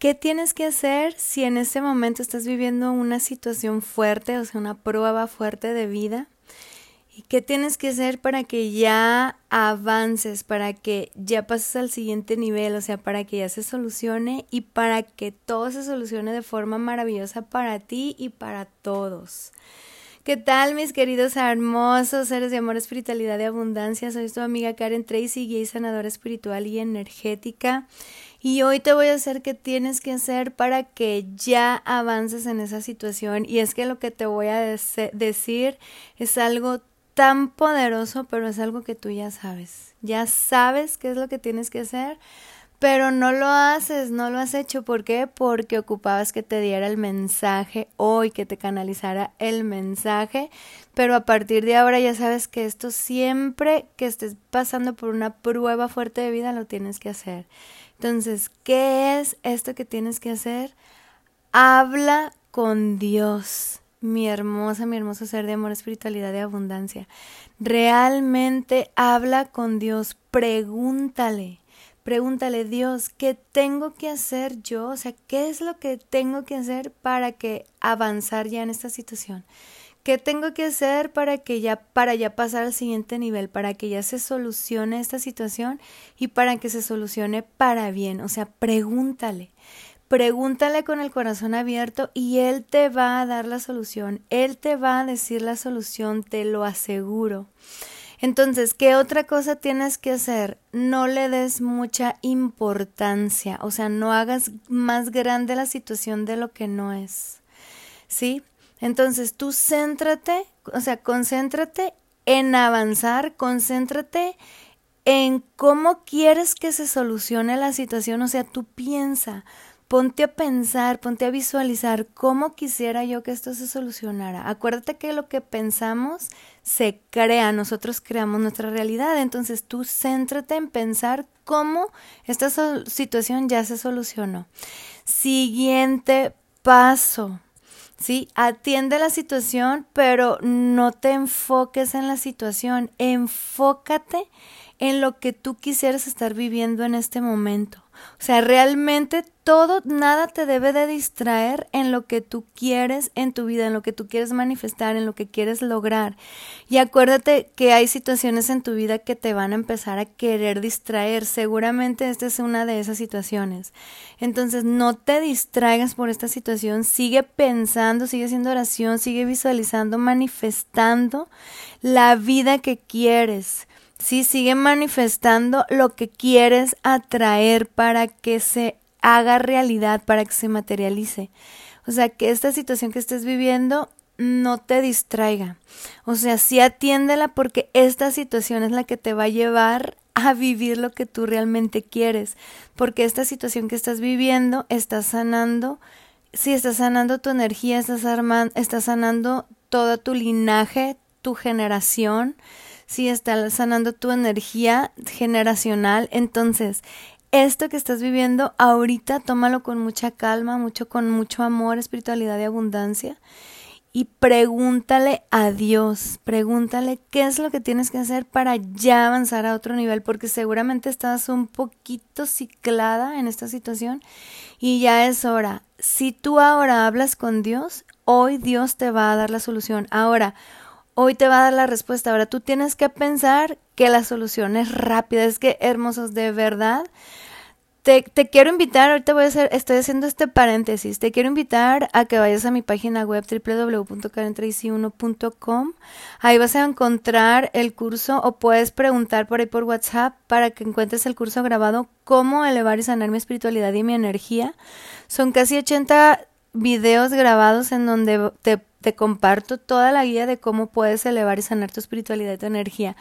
¿qué tienes que hacer si en este momento estás viviendo una situación fuerte, o sea, una prueba fuerte de vida? ¿Y qué tienes que hacer para que ya avances, para que ya pases al siguiente nivel, o sea, para que ya se solucione y para que todo se solucione de forma maravillosa para ti y para todos? ¿Qué tal, mis queridos hermosos seres de amor, espiritualidad y abundancia? Soy tu amiga Karen Tracy, guía y sanadora espiritual y energética. Y hoy te voy a hacer qué tienes que hacer para que ya avances en esa situación. Y es que lo que te voy a decir es algo tan poderoso, pero es algo que tú ya sabes. Ya sabes qué es lo que tienes que hacer pero no lo haces, no lo has hecho. ¿Por qué? Porque ocupabas que te diera el mensaje hoy, que te canalizara el mensaje, pero a partir de ahora ya sabes que esto siempre que estés pasando por una prueba fuerte de vida lo tienes que hacer. Entonces, ¿qué es esto que tienes que hacer? Habla con Dios, mi hermosa, mi hermoso ser de amor, espiritualidad y abundancia. Realmente habla con Dios, pregúntale Pregúntale, Dios, ¿qué tengo que hacer yo? O sea, ¿qué es lo que tengo que hacer para que avanzar ya en esta situación? ¿Qué tengo que hacer para que ya para ya pasar al siguiente nivel, para que ya se solucione esta situación y para que se solucione para bien? O sea, pregúntale. Pregúntale con el corazón abierto y él te va a dar la solución. Él te va a decir la solución, te lo aseguro. Entonces, ¿qué otra cosa tienes que hacer? No le des mucha importancia, o sea, no hagas más grande la situación de lo que no es. ¿Sí? Entonces, tú céntrate, o sea, concéntrate en avanzar, concéntrate en cómo quieres que se solucione la situación, o sea, tú piensa, ponte a pensar, ponte a visualizar cómo quisiera yo que esto se solucionara. Acuérdate que lo que pensamos se crea, nosotros creamos nuestra realidad, entonces tú céntrate en pensar cómo esta situación ya se solucionó. Siguiente paso. Sí, atiende la situación, pero no te enfoques en la situación, enfócate en lo que tú quisieras estar viviendo en este momento. O sea, realmente todo, nada te debe de distraer en lo que tú quieres en tu vida, en lo que tú quieres manifestar, en lo que quieres lograr. Y acuérdate que hay situaciones en tu vida que te van a empezar a querer distraer. Seguramente esta es una de esas situaciones. Entonces, no te distraigas por esta situación. Sigue pensando, sigue haciendo oración, sigue visualizando, manifestando la vida que quieres. Sí, sigue manifestando lo que quieres atraer para que se haga realidad, para que se materialice. O sea, que esta situación que estés viviendo no te distraiga. O sea, sí atiéndela porque esta situación es la que te va a llevar a vivir lo que tú realmente quieres. Porque esta situación que estás viviendo está sanando, sí, está sanando tu energía, estás, armando, está sanando todo tu linaje, tu generación si está sanando tu energía generacional. Entonces, esto que estás viviendo ahorita, tómalo con mucha calma, mucho con mucho amor, espiritualidad y abundancia. Y pregúntale a Dios, pregúntale qué es lo que tienes que hacer para ya avanzar a otro nivel, porque seguramente estás un poquito ciclada en esta situación y ya es hora. Si tú ahora hablas con Dios, hoy Dios te va a dar la solución. Ahora, hoy te va a dar la respuesta. Ahora tú tienes que pensar que la solución es rápida. Es que, hermosos, de verdad. Te, quiero invitar, ahorita voy a hacer, estoy haciendo este paréntesis, te quiero invitar a que vayas a mi página web www.carentracy1.com. Ahí vas a encontrar el curso o puedes preguntar por ahí por WhatsApp para que encuentres el curso grabado Cómo elevar y sanar mi espiritualidad y mi energía. Son casi 80 videos grabados en donde te te comparto toda la guía de cómo puedes elevar y sanar tu espiritualidad y tu energía.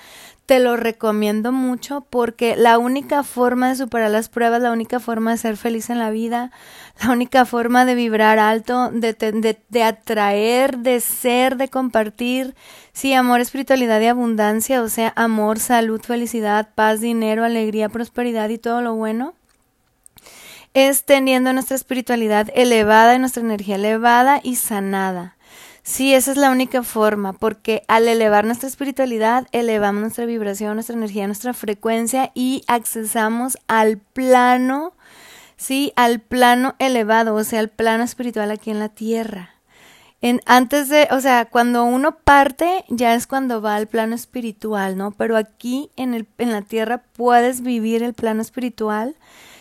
Te lo recomiendo mucho porque la única forma de superar las pruebas, la única forma de ser feliz en la vida, la única forma de vibrar alto, de, de, de atraer, de ser, de compartir, sí, amor, espiritualidad y abundancia, o sea, amor, salud, felicidad, paz, dinero, alegría, prosperidad y todo lo bueno es teniendo nuestra espiritualidad elevada y nuestra energía elevada y sanada. Sí, esa es la única forma, porque al elevar nuestra espiritualidad, elevamos nuestra vibración, nuestra energía, nuestra frecuencia y accesamos al plano, sí, al plano elevado, o sea, al plano espiritual aquí en la tierra. En, antes de, o sea, cuando uno parte, ya es cuando va al plano espiritual, ¿no? Pero aquí en, el, en la tierra puedes vivir el plano espiritual,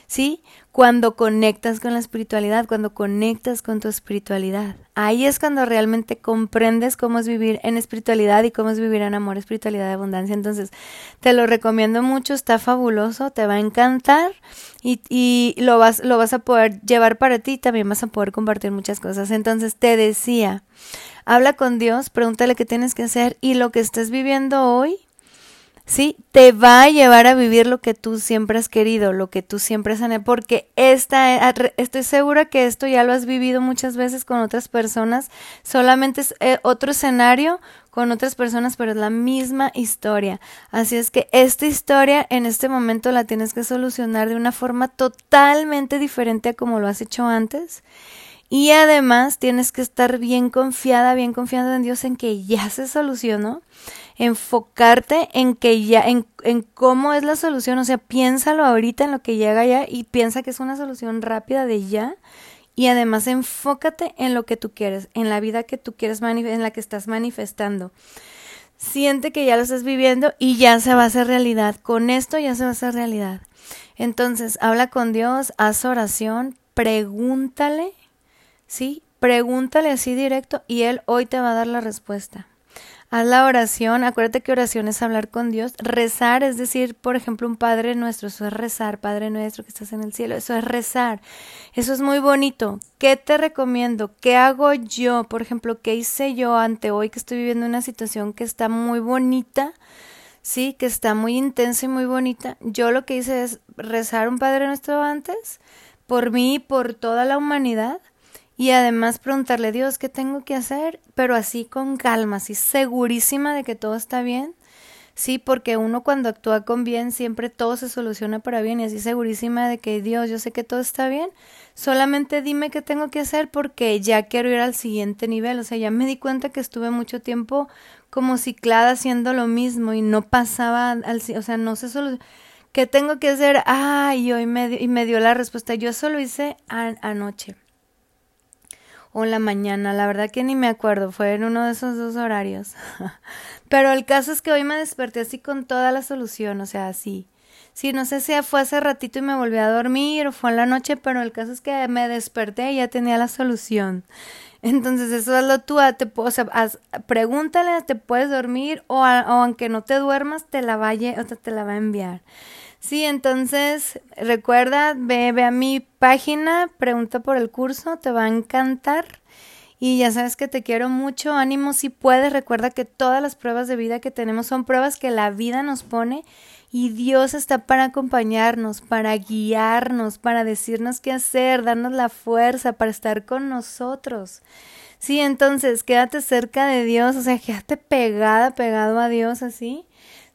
¿sí? Cuando conectas con la espiritualidad, cuando conectas con tu espiritualidad. Ahí es cuando realmente comprendes cómo es vivir en espiritualidad y cómo es vivir en amor, espiritualidad abundancia. Entonces, te lo recomiendo mucho, está fabuloso, te va a encantar y, y lo, vas, lo vas a poder llevar para ti y también vas a poder compartir muchas cosas. Entonces, te decía, habla con Dios, pregúntale qué tienes que hacer y lo que estés viviendo hoy, ¿sí? Te va a llevar a vivir lo que tú siempre has querido, lo que tú siempre has anhelado, porque esta, estoy segura que esto ya lo has vivido muchas veces con otras personas, solamente es eh, otro escenario con otras personas, pero es la misma historia. Así es que esta historia en este momento la tienes que solucionar de una forma totalmente diferente a como lo has hecho antes. Y además tienes que estar bien confiada, bien confiada en Dios en que ya se solucionó enfocarte en que ya, en, en cómo es la solución, o sea, piénsalo ahorita en lo que llega ya y piensa que es una solución rápida de ya y además enfócate en lo que tú quieres, en la vida que tú quieres, en la que estás manifestando. Siente que ya lo estás viviendo y ya se va a hacer realidad. Con esto ya se va a hacer realidad. Entonces, habla con Dios, haz oración, pregúntale, ¿sí? Pregúntale así directo y Él hoy te va a dar la respuesta. Haz la oración, acuérdate que oración es hablar con Dios. Rezar es decir, por ejemplo, un Padre nuestro, eso es rezar, Padre nuestro que estás en el cielo, eso es rezar. Eso es muy bonito. ¿Qué te recomiendo? ¿Qué hago yo? Por ejemplo, ¿qué hice yo ante hoy que estoy viviendo una situación que está muy bonita? Sí, que está muy intensa y muy bonita. Yo lo que hice es rezar un Padre nuestro antes, por mí y por toda la humanidad y además preguntarle, Dios, ¿qué tengo que hacer? Pero así con calma, así segurísima de que todo está bien. Sí, porque uno cuando actúa con bien siempre todo se soluciona para bien y así segurísima de que Dios, yo sé que todo está bien, solamente dime qué tengo que hacer porque ya quiero ir al siguiente nivel, o sea, ya me di cuenta que estuve mucho tiempo como ciclada haciendo lo mismo y no pasaba al, o sea, no se solucionó. ¿Qué tengo que hacer? Ah, y hoy me, y me dio la respuesta. Yo solo hice anoche o la mañana, la verdad que ni me acuerdo, fue en uno de esos dos horarios. Pero el caso es que hoy me desperté así con toda la solución, o sea, así. Sí, no sé si fue hace ratito y me volví a dormir o fue en la noche, pero el caso es que me desperté y ya tenía la solución. Entonces, eso es lo tú, te, o sea, pregúntale, te puedes dormir o, o, aunque no te duermas, te la vaya, o sea, te la va a enviar. Sí, entonces recuerda, ve, ve a mi página, pregunta por el curso, te va a encantar. Y ya sabes que te quiero mucho, ánimo si puedes, recuerda que todas las pruebas de vida que tenemos son pruebas que la vida nos pone y Dios está para acompañarnos, para guiarnos, para decirnos qué hacer, darnos la fuerza, para estar con nosotros. Sí, entonces quédate cerca de Dios, o sea, quédate pegada, pegado a Dios así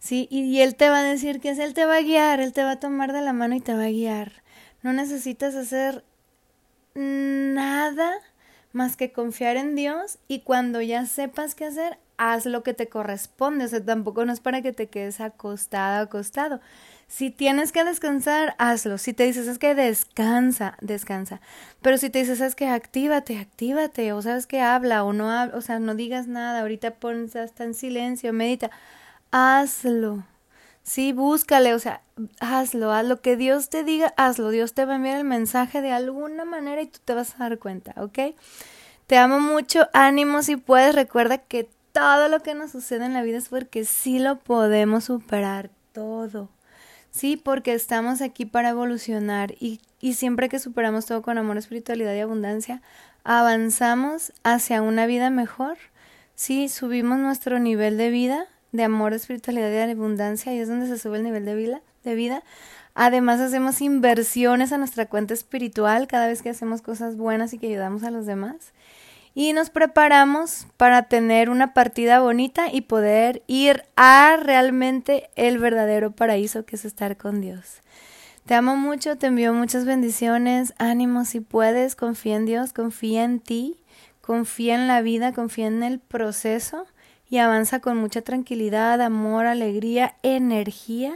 Sí, y, Él te va a decir que es, Él te va a guiar, Él te va a tomar de la mano y te va a guiar. No necesitas hacer nada más que confiar en Dios y cuando ya sepas qué hacer, haz lo que te corresponde. O sea, tampoco no es para que te quedes acostado, acostado. Si tienes que descansar, hazlo. Si te dices, es que descansa, descansa. Pero si te dices, es que actívate, actívate. O sabes que habla o no habla, o sea, no digas nada. Ahorita ponte hasta en silencio, medita hazlo. Sí, búscale, o sea, hazlo, haz lo que Dios te diga, hazlo. Dios te va a enviar el mensaje de alguna manera y tú te vas a dar cuenta, ¿ok? Te amo mucho, ánimo si puedes. Recuerda que todo lo que nos sucede en la vida es porque sí lo podemos superar, todo. Sí, porque estamos aquí para evolucionar y, y siempre que superamos todo con amor, espiritualidad y abundancia, avanzamos hacia una vida mejor. Sí, subimos nuestro nivel de vida de amor, espiritualidad y abundancia, y es donde se sube el nivel de vida, de vida. Además hacemos inversiones a nuestra cuenta espiritual cada vez que hacemos cosas buenas y que ayudamos a los demás. Y nos preparamos para tener una partida bonita y poder ir a realmente el verdadero paraíso que es estar con Dios. Te amo mucho, te envío muchas bendiciones, ánimo si puedes, confía en Dios, confía en ti, confía en la vida, confía en el proceso y avanza con mucha tranquilidad, amor, alegría, energía.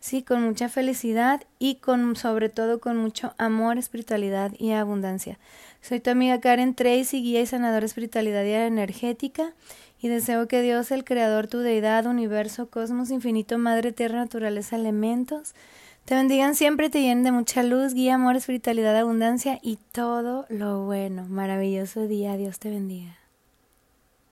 sí, con mucha felicidad y con sobre todo con mucho amor, espiritualidad y abundancia. Soy tu amiga Karen Tracy, guía y sanadora espiritualidad y energética y deseo que Dios, el creador, tu deidad, universo, cosmos, infinito, madre, tierra, naturaleza, elementos, te bendigan siempre, te llenen de mucha luz, guía, amor, espiritualidad, abundancia y todo lo bueno. Maravilloso día. Dios te bendiga.